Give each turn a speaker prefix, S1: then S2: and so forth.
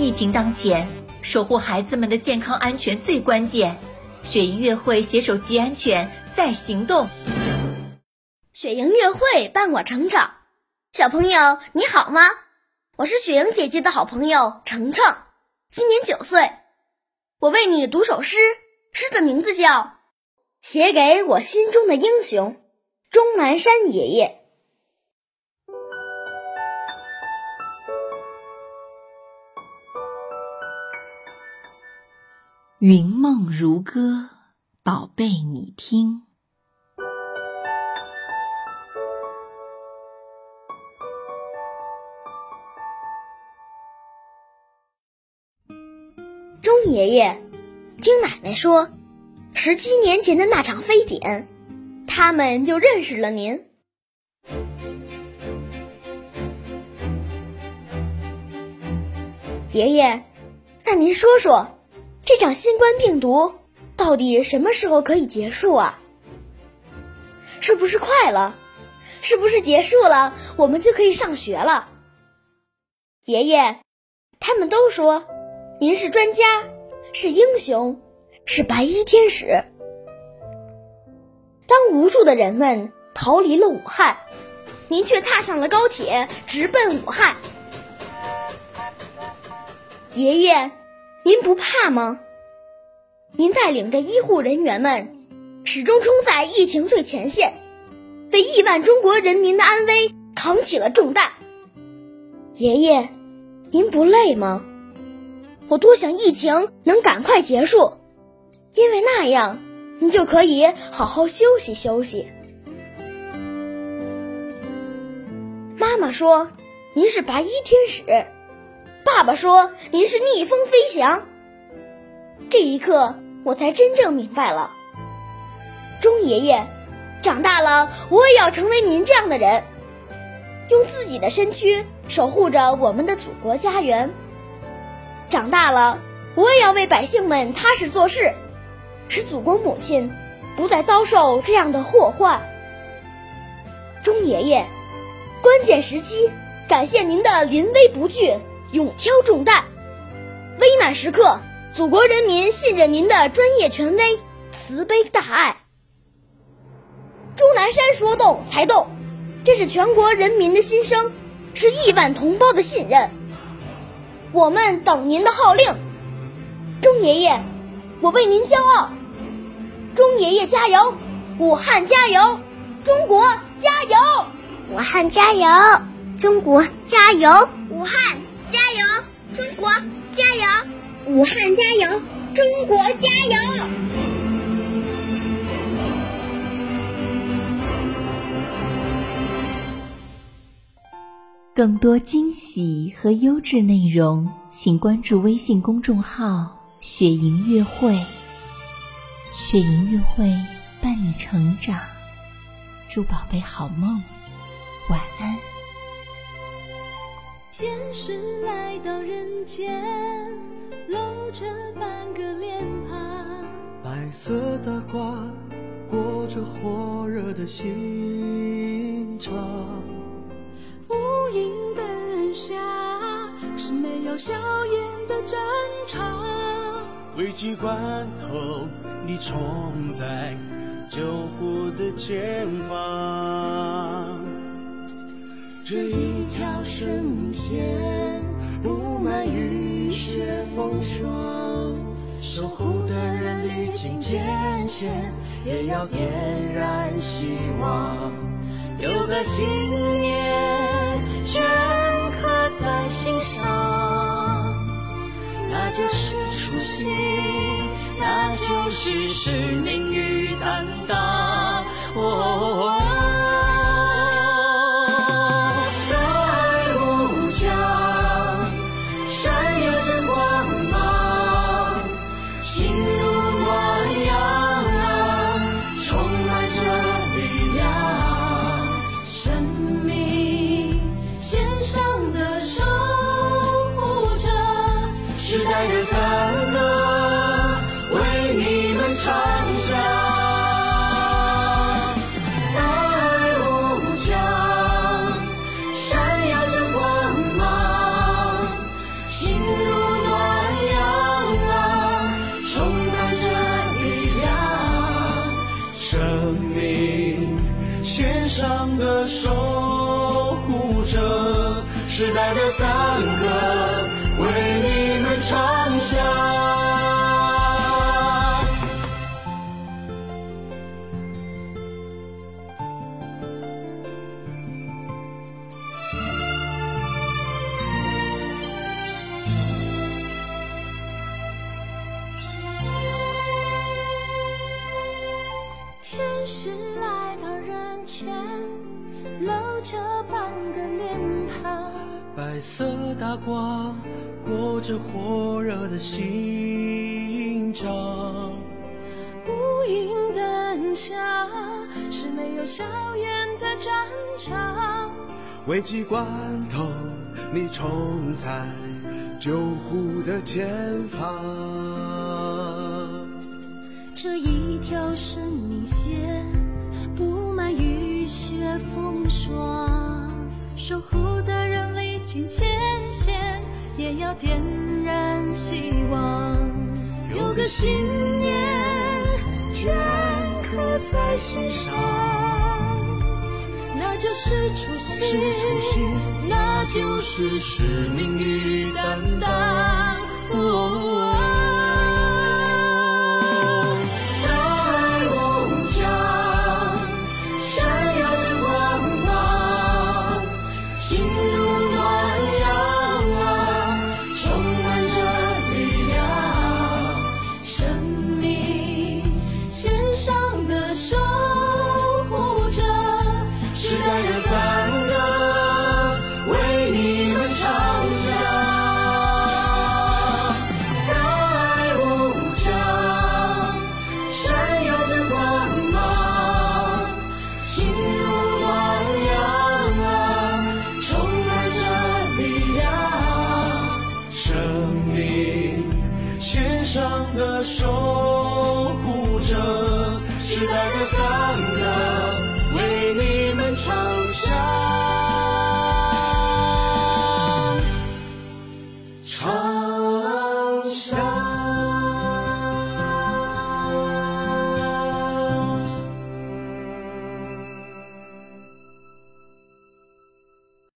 S1: 疫情当前，守护孩子们的健康安全最关键。雪莹月会携手集安全，在行动。
S2: 雪莹月会伴我成长，小朋友你好吗？我是雪莹姐姐的好朋友程程，今年九岁。我为你读首诗，诗的名字叫《写给我心中的英雄》，钟南山爷爷。
S1: 云梦如歌，宝贝你听。
S2: 钟爷爷，听奶奶说，十七年前的那场非典，他们就认识了您。爷爷，那您说说。这场新冠病毒到底什么时候可以结束啊？是不是快了？是不是结束了，我们就可以上学了？爷爷，他们都说您是专家，是英雄，是白衣天使。当无数的人们逃离了武汉，您却踏上了高铁，直奔武汉。爷爷。您不怕吗？您带领着医护人员们，始终冲在疫情最前线，为亿万中国人民的安危扛起了重担。爷爷，您不累吗？我多想疫情能赶快结束，因为那样您就可以好好休息休息。妈妈说，您是白衣天使。爸爸说：“您是逆风飞翔。”这一刻，我才真正明白了。钟爷爷，长大了，我也要成为您这样的人，用自己的身躯守护着我们的祖国家园。长大了，我也要为百姓们踏实做事，使祖国母亲不再遭受这样的祸患。钟爷爷，关键时期，感谢您的临危不惧。勇挑重担，危难时刻，祖国人民信任您的专业权威、慈悲大爱。钟南山说动才动，这是全国人民的心声，是亿万同胞的信任。我们等您的号令，钟爷爷，我为您骄傲。钟爷爷加油，武汉加油，中国加油！
S3: 武汉加油，中国加油，
S4: 武汉。加油，中国！加油，
S3: 武汉！加油，中国！加油！
S1: 更多惊喜和优质内容，请关注微信公众号“雪莹月会”。雪莹月会伴你成长，祝宝贝好梦，晚安。
S5: 天使来到人间，露着半个脸庞。
S6: 白色大褂裹着火热的心肠。
S5: 无垠灯下是没有硝烟的战场。
S6: 危急关头，你冲在救护的前方。
S7: 这一条生命线布满雨雪风霜，
S6: 守护的人历经艰险，也要点燃希望。
S7: 有个信念镌刻在心上，那就是初心，那就是使命与担当。
S6: 哦赞歌为你们唱响
S5: 大爱无疆闪耀着光芒心如暖阳啊充满着力量
S6: 生命线上的守护者时代的赞歌
S5: 天使来到人间，露着半个脸庞。
S6: 白色大褂裹着火热的心肠，
S5: 无影灯下是没有硝烟的战场。
S6: 危急关头你冲在救护的前方。
S5: 这一条生命线布满雨雪风霜，守护的人历经艰险，也要点燃希望。有个信念镌刻在心上，那就是初心，那就是使命与